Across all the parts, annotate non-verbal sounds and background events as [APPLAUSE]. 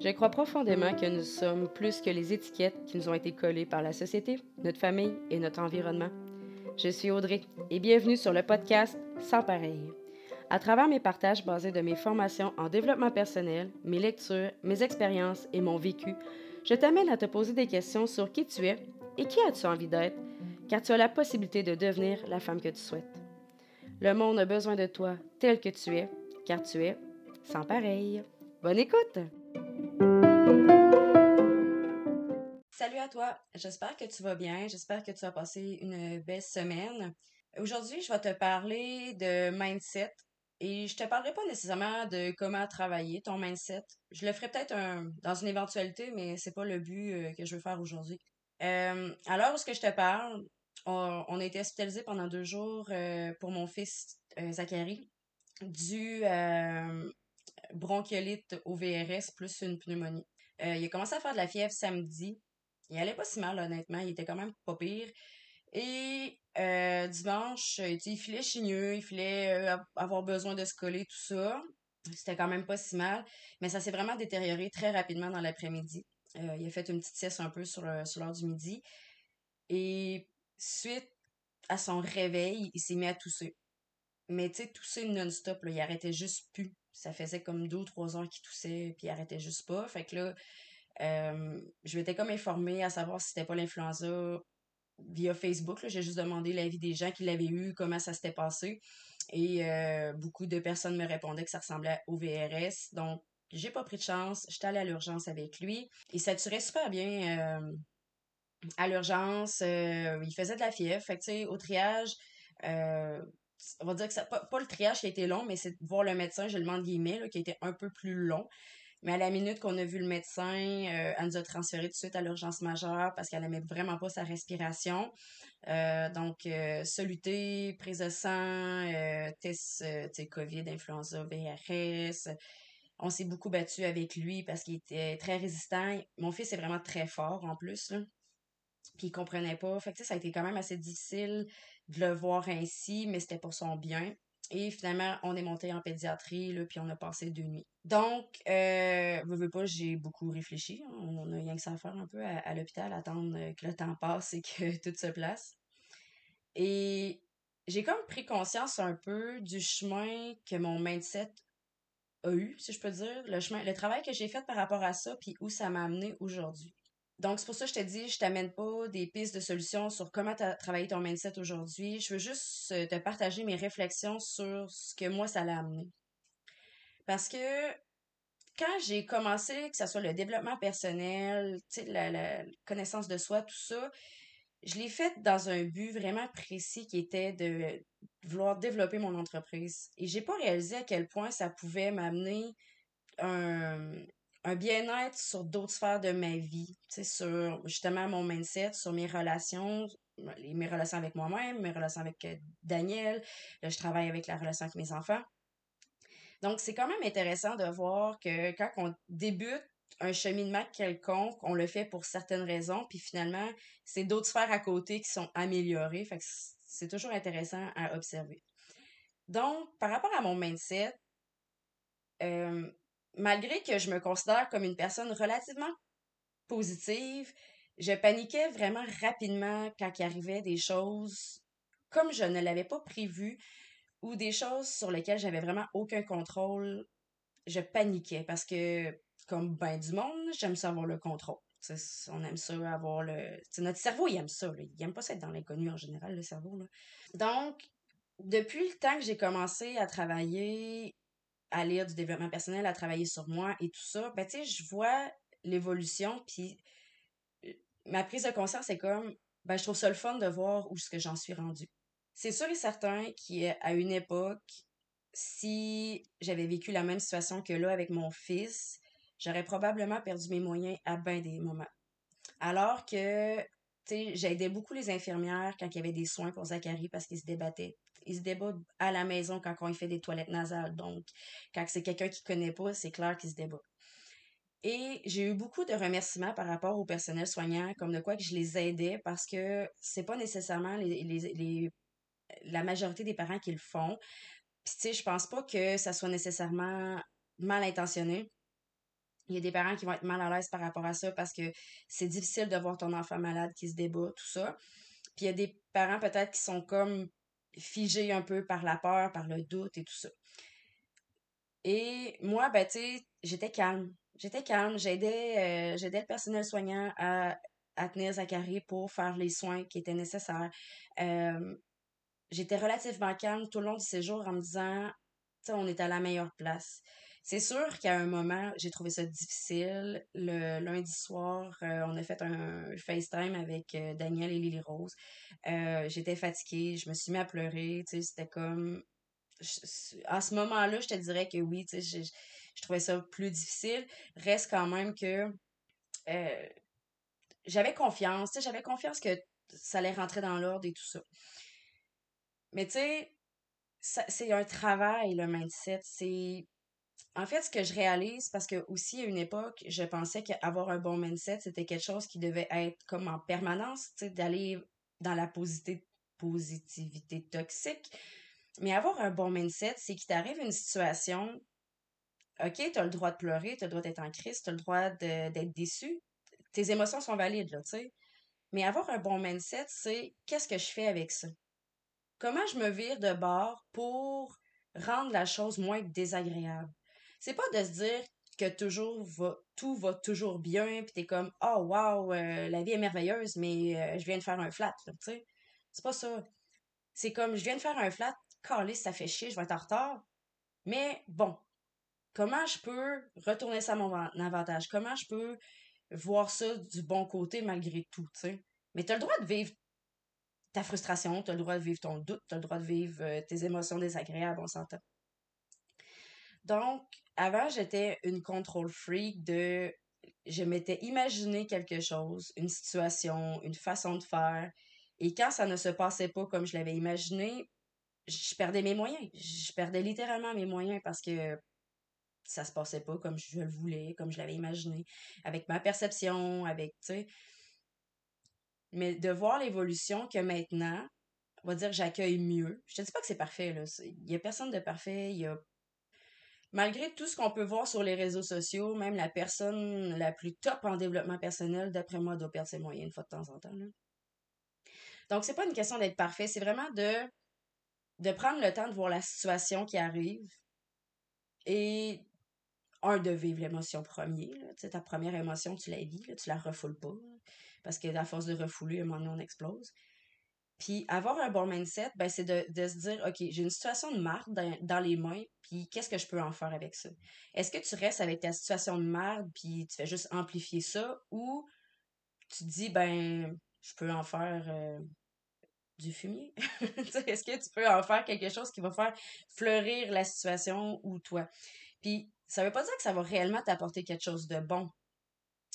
Je crois profondément que nous sommes plus que les étiquettes qui nous ont été collées par la société, notre famille et notre environnement. Je suis Audrey et bienvenue sur le podcast Sans pareil. À travers mes partages basés de mes formations en développement personnel, mes lectures, mes expériences et mon vécu, je t'amène à te poser des questions sur qui tu es et qui as-tu envie d'être, car tu as la possibilité de devenir la femme que tu souhaites. Le monde a besoin de toi tel que tu es, car tu es sans pareil. Bonne écoute! Salut à toi, j'espère que tu vas bien, j'espère que tu as passé une belle semaine. Aujourd'hui, je vais te parler de mindset et je te parlerai pas nécessairement de comment travailler ton mindset. Je le ferai peut-être dans une éventualité, mais c'est pas le but euh, que je veux faire aujourd'hui. Euh, alors, ce que je te parle, on, a été hospitalisé pendant deux jours euh, pour mon fils Zachary, du bronchiolite au VRS plus une pneumonie. il a commencé à faire de la fièvre samedi. Il allait pas si mal, honnêtement. Il était quand même pas pire. Et euh, dimanche, il filait chigneux, il filait euh, avoir besoin de se coller, tout ça. C'était quand même pas si mal. Mais ça s'est vraiment détérioré très rapidement dans l'après-midi. Euh, il a fait une petite sieste un peu sur, l'heure du midi. Et suite à son réveil, il s'est mis à tousser. Mais tu sais, tousser non-stop, il arrêtait juste plus. Ça faisait comme deux ou trois heures qu'il toussait, puis il arrêtait juste pas. Fait que là, je m'étais comme informée à savoir si c'était pas l'influenza via Facebook. J'ai juste demandé l'avis des gens qui l'avaient eu, comment ça s'était passé. Et euh, beaucoup de personnes me répondaient que ça ressemblait au VRS. Donc, j'ai pas pris de chance. J'étais allée à l'urgence avec lui. Il saturait super bien euh, à l'urgence. Euh, il faisait de la fièvre. Fait que, au triage, on va dire que ça, pas, pas, le triage qui a été long, mais c'est voir le médecin, je le demande guillemets, qui a été un peu plus long. Mais à la minute qu'on a vu le médecin, euh, elle nous a transféré tout de suite à l'urgence majeure parce qu'elle n'aimait vraiment pas sa respiration. Euh, donc, euh, soluté, prise de sang, euh, test COVID, influenza, VRS. On s'est beaucoup battu avec lui parce qu'il était très résistant. Mon fils est vraiment très fort en plus. Là. Puis il comprenait pas. Fait que ça a été quand même assez difficile de le voir ainsi, mais c'était pour son bien. Et finalement, on est monté en pédiatrie, là, puis on a passé deux nuits. Donc, euh, veux, veux pas, j'ai beaucoup réfléchi. On a rien que ça à faire un peu à, l'hôpital, attendre que le temps passe et que [LAUGHS] tout se place. Et j'ai comme pris conscience un peu du chemin que mon mindset a eu, si je peux dire, le chemin, le travail que j'ai fait par rapport à ça, puis où ça m'a amené aujourd'hui. Donc, c'est pour ça que je te dis, je t'amène pas des pistes de solutions sur comment travaillé ton mindset aujourd'hui. Je veux juste euh, te partager mes réflexions sur ce que moi, ça l'a amené. Parce que quand j'ai commencé, que ce soit le développement personnel, la, la connaissance de soi, tout ça, je l'ai fait dans un but vraiment précis qui était de vouloir développer mon entreprise. Et j'ai pas réalisé à quel point ça pouvait m'amener un, un bien-être sur d'autres sphères de ma vie, sur justement mon mindset, sur mes relations, mes relations avec moi-même, mes relations avec euh, Daniel. Là, je travaille avec la relation avec mes enfants. Donc, c'est quand même intéressant de voir que quand on débute un cheminement quelconque, on le fait pour certaines raisons, puis finalement, c'est d'autres sphères à côté qui sont améliorées. Fait que c'est toujours intéressant à observer. Donc, par rapport à mon mindset, euh, malgré que je me considère comme une personne relativement positive, je paniquais vraiment rapidement quand il arrivait des choses comme je ne l'avais pas prévu ou des choses sur lesquelles j'avais vraiment aucun contrôle. Je paniquais parce que, comme ben du monde, j'aime ça avoir le contrôle. on aime ça avoir le. notre cerveau, il aime ça. Il aime pas ça être dans l'inconnu en général, le cerveau. Donc, depuis le temps que j'ai commencé à travailler à lire du développement personnel, à travailler sur moi et tout ça, ben, tu je vois l'évolution, puis euh, ma prise de conscience est comme, ben, je trouve ça le fun de voir où ce que j'en suis rendue. C'est sûr et certain qu'à une époque, si j'avais vécu la même situation que là avec mon fils, j'aurais probablement perdu mes moyens à bien des moments. Alors que, tu sais, j'aidais beaucoup les infirmières quand il y avait des soins pour Zachary parce qu'ils se débattaient il se débat à la maison quand on fait des toilettes nasales. Donc, quand c'est quelqu'un qui connaît pas, c'est clair qu'il se débat. Et j'ai eu beaucoup de remerciements par rapport au personnel soignant, comme de quoi que je les aidais parce que c'est pas nécessairement les, les, la majorité des parents qui le font. Puis, tu sais, je pense pas que ça soit nécessairement mal intentionné. Il y a des parents qui vont être mal à l'aise par rapport à ça parce que c'est difficile de voir ton enfant malade qui se débat, tout ça. Puis il y a des parents peut-être qui sont comme figés un peu par la peur, par le doute et tout ça. Et moi, ben, tu sais, j'étais calme. J'étais calme. J'aidais, euh, le personnel soignant à, à tenir Zachary pour faire les soins qui étaient nécessaires. Euh, j'étais relativement calme tout le long du séjour en me disant, tu sais, on est à la meilleure place. C'est sûr qu'à un moment, j'ai trouvé ça difficile. Le lundi soir, euh, on a fait un FaceTime avec euh, Daniel et Lily Rose. Euh, j'étais fatiguée, je me suis mis à pleurer, tu sais, c'était comme... à ce moment-là, je te dirais que oui, tu je, je, trouvais ça plus difficile. Reste quand même que j'avais confiance, tu j'avais confiance que ça allait rentrer dans l'ordre et tout ça. Mais tu sais, c'est un travail, le mindset. C'est en fait, ce que je réalise, parce que aussi à une époque, je pensais qu'avoir un bon mindset, c'était quelque chose qui devait être comme en permanence, d'aller dans la positivité toxique. Mais avoir un bon mindset, c'est qu'il t'arrive une situation, OK, tu as le droit de pleurer, tu as le droit d'être en crise, tu as le droit d'être déçu. Tes émotions sont valides, là, tu sais. Mais avoir un bon mindset, c'est qu'est-ce que je fais avec ça? Comment je me vire de bord pour rendre la chose moins désagréable? C'est pas de se dire que toujours va, tout va toujours bien, puis t'es comme, oh wow, euh, la vie est merveilleuse, mais euh, je viens de faire un flat, tu sais. C'est pas ça. C'est comme, je viens de faire un flat, calé, ça fait chier, je vais être en retard. Mais bon, comment je peux retourner ça à mon avantage? Comment je peux voir ça du bon côté malgré tout, tu sais? Mais t'as le droit de vivre ta frustration, t'as le droit de vivre ton doute, t'as le droit de vivre euh, tes émotions désagréables, on s'entend. Donc, avant, j'étais une contrôle freak de. Je m'étais imaginé quelque chose, une situation, une façon de faire. Et quand ça ne se passait pas comme je l'avais imaginé, je perdais mes moyens. Je perdais littéralement mes moyens parce que ça se passait pas comme je le voulais, comme je l'avais imaginé, avec ma perception, avec, tu. Mais de voir l'évolution que maintenant, on va dire j'accueille mieux. Je te dis pas que c'est parfait, là. Il y a personne de parfait, il y a malgré tout ce qu'on peut voir sur les réseaux sociaux, même la personne la plus top en développement personnel, d'après moi, doit perdre ses moyens une fois de temps en temps. Là. Donc, c'est pas une question d'être parfait, c'est vraiment de, prendre le temps de voir la situation qui arrive et, un, de vivre l'émotion premier. Là. ta première émotion, tu la vis, là, tu la refoules pas. parce que à force de refouler, à un moment donné, on explose. Puis avoir un bon mindset, ben, c'est de, se dire, OK, j'ai une situation de marde dans, les mains, puis qu'est-ce que je peux en faire avec ça? Est-ce que tu restes avec ta situation de marde, puis tu fais juste amplifier ça, ou tu te dis, ben, je peux en faire euh, du fumier? [LAUGHS] Est-ce que tu peux en faire quelque chose qui va faire fleurir la situation ou toi? Puis ça veut pas dire que ça va réellement t'apporter quelque chose de bon,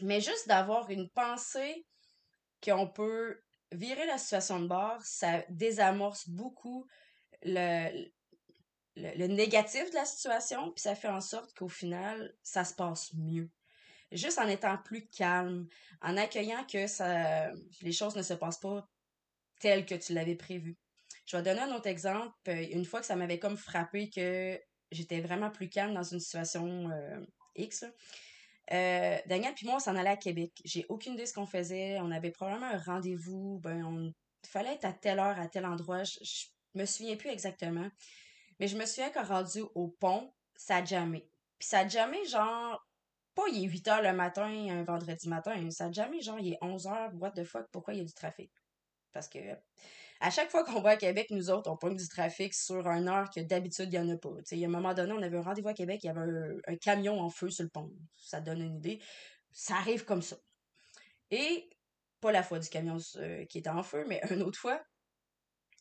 mais juste d'avoir une pensée qu'on peut virer la situation de bord, ça désamorce beaucoup le, le, négatif de la situation, puis ça fait en sorte qu'au final, ça se passe mieux. Juste en étant plus calme, en accueillant que ça, les choses ne se passent pas telles que tu l'avais prévu. Je vais donner un autre exemple. Une fois que ça m'avait comme frappé que j'étais vraiment plus calme dans une situation euh, X, euh, Daniel puis moi, on s'en allait à Québec. J'ai aucune idée de ce qu'on faisait. On avait probablement un rendez-vous. Ben, on... Fallait être à telle heure, à tel endroit. Je, me souviens plus exactement. Mais je me souviens qu'en rendu au pont, ça a jamais. Puis ça a jamais, genre, pas il est 8 heures le matin, un vendredi matin. Ça a jamais, genre, il est 11 heures. What the fuck, pourquoi il y a du trafic? Parce que à chaque fois qu'on va à Québec, nous autres, on pogne du trafic sur un heure que d'habitude, il n'y en a pas. il y a un moment donné, on avait un rendez-vous à Québec, il y avait un, camion en feu sur le pont. Ça donne une idée. Ça arrive comme ça. Et pas la fois du camion euh, qui était en feu, mais une autre fois.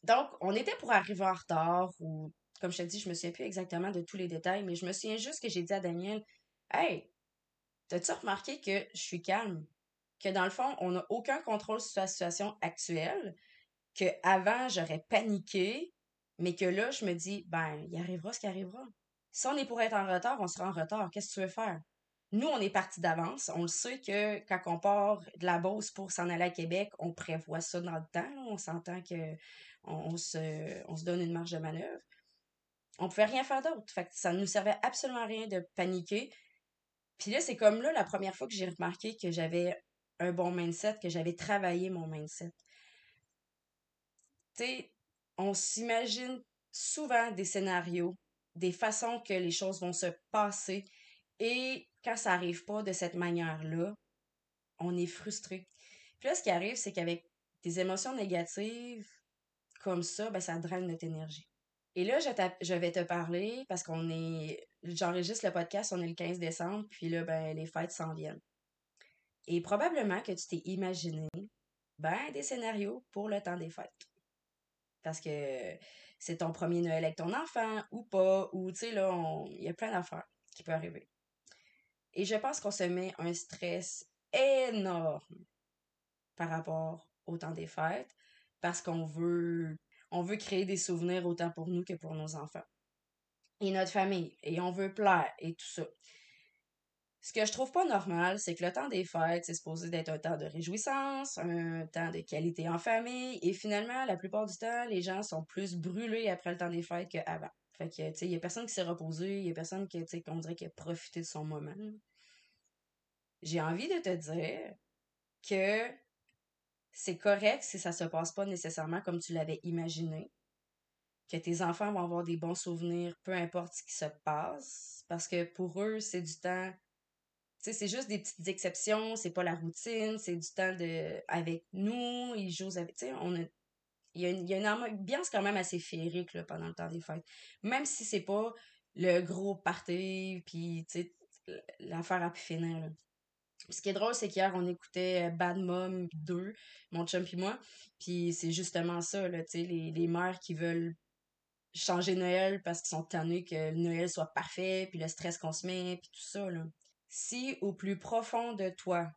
Donc, on était pour arriver en retard ou, comme je te dis, je me souviens plus exactement de tous les détails, mais je me souviens juste que j'ai dit à Daniel, Hey, t'as-tu remarqué que je suis calme? Que dans le fond, on n'a aucun contrôle sur la situation actuelle, que avant j'aurais paniqué, mais que là, je me dis, ben, il arrivera ce qui arrivera. Si on est pour être en retard, on sera en retard. Qu'est-ce que tu veux faire? Nous, on est parti d'avance. On le sait que quand on part de la Beauce pour s'en aller à Québec, on prévoit ça dans le temps. On s'entend que on, se, on se donne une marge de manœuvre. on pouvait rien faire d'autre. Fait ça ne nous servait absolument rien de paniquer. Puis là, c'est comme là la première fois que j'ai remarqué que j'avais un bon mindset, que j'avais travaillé mon mindset. On s'imagine souvent des scénarios, des façons que les choses vont se passer. Et quand ça n'arrive pas de cette manière-là, on est frustré. Puis là, ce qui arrive, c'est qu'avec des émotions négatives comme ça, ben, ça draine notre énergie. Et là, je, je vais te parler parce qu'on est. J'enregistre le podcast, on est le 15 décembre, puis là, ben, les fêtes s'en viennent. Et probablement que tu t'es imaginé ben, des scénarios pour le temps des fêtes. Parce que c'est ton premier Noël avec ton enfant ou pas, ou tu sais, là, il y a plein d'affaires qui peuvent arriver. Et je pense qu'on se met un stress énorme par rapport au temps des fêtes parce qu'on veut on veut créer des souvenirs autant pour nous que pour nos enfants et notre famille et on veut plaire et tout ça. Ce que je trouve pas normal, c'est que le temps des fêtes, c'est supposé d'être un temps de réjouissance, un temps de qualité en famille, et finalement, la plupart du temps, les gens sont plus brûlés après le temps des fêtes qu'avant. Fait que, tu sais, il y a personne qui s'est reposé, il y a personne qui, tu sais, qu'on dirait qui a profité de son moment. J'ai envie de te dire que c'est correct si ça se passe pas nécessairement comme tu l'avais imaginé. Que tes enfants vont avoir des bons souvenirs, peu importe ce qui se passe. Parce que pour eux, c'est du temps. C'est juste des petites exceptions, c'est pas la routine, c'est du temps de avec nous, ils jouent avec. Tu sais, on a. Il y, a une, y a une ambiance quand même assez féerique là, pendant le temps des fêtes. Même si c'est pas le gros party, puis tu sais, l'affaire a pu finir. Ce qui est drôle, c'est qu'hier, on écoutait euh, Bad Mom 2, mon chum et moi. Puis c'est justement ça, là, tu sais, les, les mères qui veulent changer Noël parce qu'ils sont tannés que Noël soit parfait, puis le stress qu'on se met, puis tout ça, là. Si au plus profond de toi,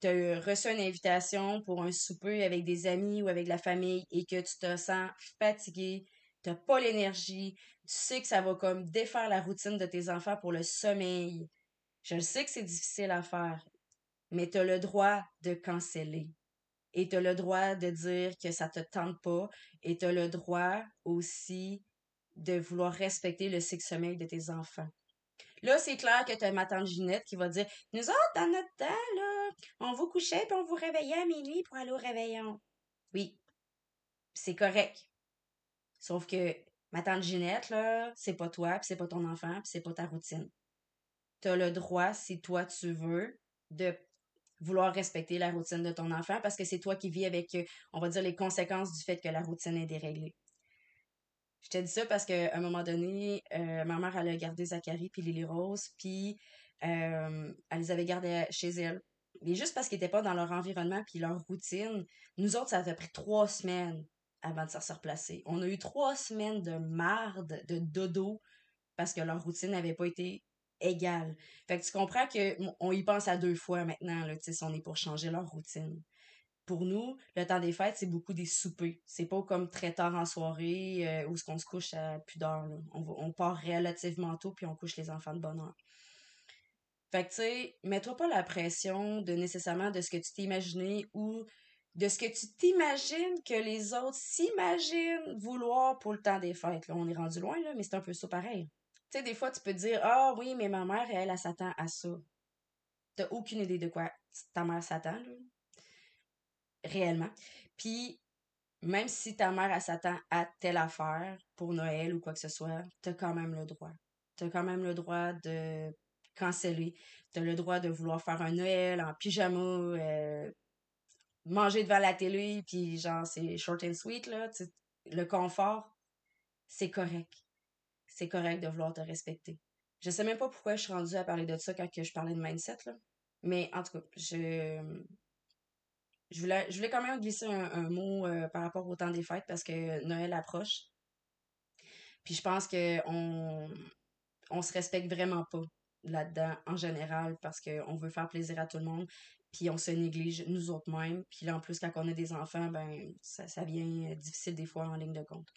tu as reçu une invitation pour un souper avec des amis ou avec la famille et que tu te sens fatigué, t'as pas l'énergie, tu sais que ça va comme défaire la routine de tes enfants pour le sommeil, je sais que c'est difficile à faire, mais tu as le droit de canceller. Et tu as le droit de dire que ça te tente pas. Et tu as le droit aussi de vouloir respecter le cycle sommeil de tes enfants. Là, c'est clair que tu as ma tante Ginette qui va dire Nous autres, dans notre temps, on vous couchait puis on vous réveillait à minuit pour aller au réveillon. Oui, c'est correct. Sauf que ma tante Ginette, c'est pas toi, puis c'est pas ton enfant, c'est pas ta routine tu as le droit, si toi tu veux, de vouloir respecter la routine de ton enfant parce que c'est toi qui vis avec, on va dire, les conséquences du fait que la routine est déréglée. Je te dis ça parce qu'à un moment donné, euh, ma mère, elle a gardé Zachary puis Lily Rose, puis euh, elle les avait gardés chez elle. Mais juste parce qu'ils n'étaient pas dans leur environnement puis leur routine, nous autres, ça a pris trois semaines avant de se replacer. On a eu trois semaines de marde, de dodo, parce que leur routine n'avait pas été égal. Fait que tu comprends qu'on y pense à deux fois maintenant, là, si on est pour changer leur routine. Pour nous, le temps des fêtes, c'est beaucoup des soupers. C'est pas comme très tard en soirée euh, où ce qu'on se couche à plus d'heure. On, on part relativement tôt puis on couche les enfants de bonne heure. Fait que tu sais, mets-toi pas la pression de nécessairement de ce que tu t'es imaginé ou de ce que tu t'imagines que les autres s'imaginent vouloir pour le temps des fêtes. Là, on est rendu loin, là, mais c'est un peu ça pareil. Tu sais, des fois, tu peux dire Ah oui, mais ma mère, elle, elle, s'attend à ça. T'as aucune idée de quoi ta mère s'attend, là. Réellement. Puis, même si ta mère, s'attend à telle affaire pour Noël ou quoi que ce soit, t'as quand même le droit. T'as quand même le droit de canceller. T'as le droit de vouloir faire un Noël en pyjama, euh, manger devant la télé, puis genre, c'est short and sweet, là. Le confort, c'est correct c'est correct de vouloir te respecter. Je sais même pas pourquoi je suis rendue à parler de ça quand je parlais de mindset, là. Mais en tout cas, je, je, voulais, je voulais quand même glisser un, mot euh, par rapport au temps des fêtes parce que Noël approche. Puis je pense qu'on on se respecte vraiment pas là-dedans en général parce qu'on veut faire plaisir à tout le monde puis on se néglige nous autres mêmes puis là en plus quand on a des enfants ben ça, ça vient difficile des fois en ligne de compte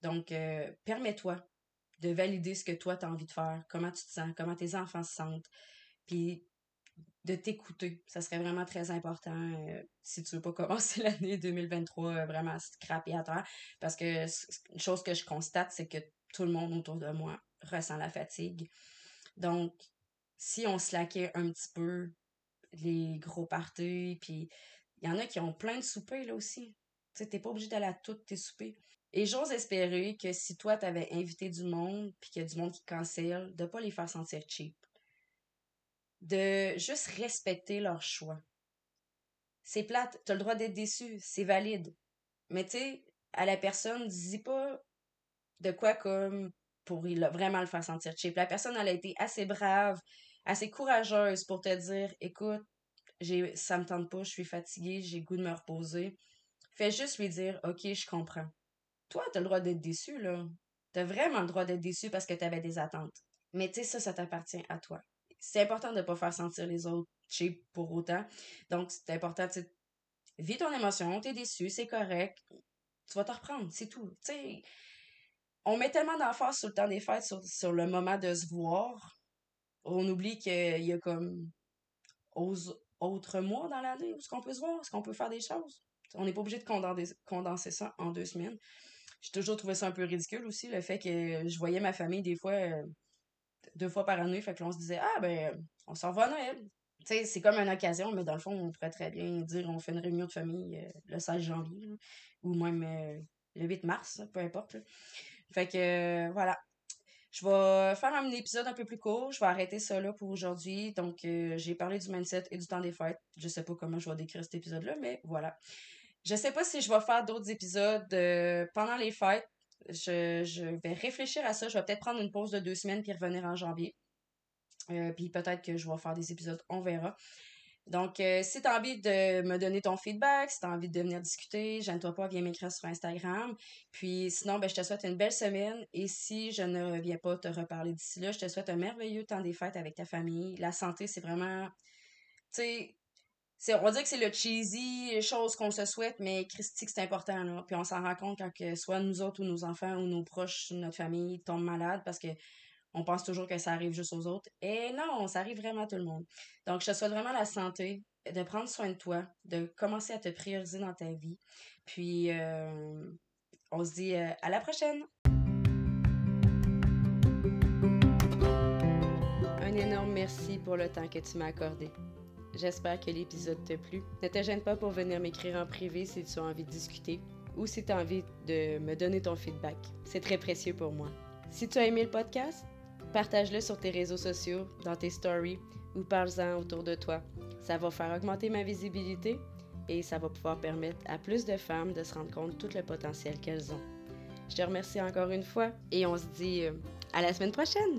donc euh, permets-toi de valider ce que toi, tu as envie de faire, comment tu te sens, comment tes enfants se sentent, puis de t'écouter. Ça serait vraiment très important euh, si tu veux pas commencer [LAUGHS] l'année 2023 euh, vraiment scrappé à terre. Parce que une chose que je constate, c'est que tout le monde autour de moi ressent la fatigue. Donc, si on slackait un petit peu les gros parties, puis il y en a qui ont plein de soupers là aussi. Tu t'es pas obligé d'aller à toutes tes soupers. Et j'ose espérer que si toi, t'avais invité du monde, puis qu'il y a du monde qui cancelle, de pas les faire sentir cheap. De juste respecter leur choix. C'est plate, t'as le droit d'être déçu, c'est valide. Mais tu sais, à la personne, dis pas de quoi comme pour vraiment le faire sentir cheap. La personne, a été assez brave, assez courageuse pour te dire, écoute, j'ai, ça me tente pas, je suis fatiguée, j'ai goût de me reposer. Fais juste lui dire, ok, je comprends. Toi, t'as le droit d'être déçu, là. T'as vraiment le droit d'être déçu parce que t'avais des attentes. Mais tu sais, ça, ça t'appartient à toi. C'est important de ne pas faire sentir les autres cheap pour autant. Donc, c'est important, tu vis ton émotion, t'es déçu, c'est correct. Tu vas te reprendre, c'est tout. Tu sais, on met tellement d'emphase sur le temps des fêtes, sur, sur le moment de se voir, on oublie qu'il y a comme autres mois dans l'année où ce qu'on peut se voir, est-ce qu'on peut faire des choses? On n'est pas obligé de condenser, condenser ça en deux semaines. J'ai toujours trouvé ça un peu ridicule aussi, le fait que je voyais ma famille des fois euh, deux fois par année, fait que l'on se disait Ah ben on s'en va à Noël. c'est comme une occasion, mais dans le fond, on pourrait très bien dire on fait une réunion de famille euh, le 16 janvier, ou même euh, le 8 mars, peu importe. Fait que voilà. Je vais faire un épisode un peu plus court. Je vais arrêter ça là pour aujourd'hui. Donc, euh, j'ai parlé du mindset et du temps des fêtes. Je sais pas comment je vais décrire cet épisode-là, mais voilà. Je sais pas si je vais faire d'autres épisodes euh, pendant les fêtes. Je, je, vais réfléchir à ça. Je vais peut-être prendre une pause de deux semaines puis revenir en janvier. Euh, puis peut-être que je vais faire des épisodes, on verra. Donc, euh, si tu as envie de me donner ton feedback, si tu as envie de venir discuter, gêne-toi pas, viens m'écrire sur Instagram. Puis sinon, ben, je te souhaite une belle semaine. Et si je ne reviens pas te reparler d'ici là, je te souhaite un merveilleux temps des fêtes avec ta famille. La santé, c'est vraiment. Tu sais, on va dire que c'est le cheesy chose qu'on se souhaite, mais Christy, c'est important. Puis on s'en rend compte quand soit nous autres ou nos enfants ou nos proches, notre famille tombent malades parce que on pense toujours que ça arrive juste aux autres. Et non, ça arrive vraiment à tout le monde. Donc, je te souhaite vraiment la santé, de prendre soin de toi, de commencer à te prioriser dans ta vie. Puis, euh, on se dit euh, à la prochaine! Un énorme merci pour le temps que tu m'as accordé. J'espère que l'épisode t'a plu. Ne te gêne pas pour venir m'écrire en privé si tu as envie de discuter ou si tu as envie de me donner ton feedback. C'est très précieux pour moi. Si tu as aimé le podcast, Partage-le sur tes réseaux sociaux, dans tes stories ou parle-en autour de toi. Ça va faire augmenter ma visibilité et ça va pouvoir permettre à plus de femmes de se rendre compte de tout le potentiel qu'elles ont. Je te remercie encore une fois et on se dit euh, à la semaine prochaine!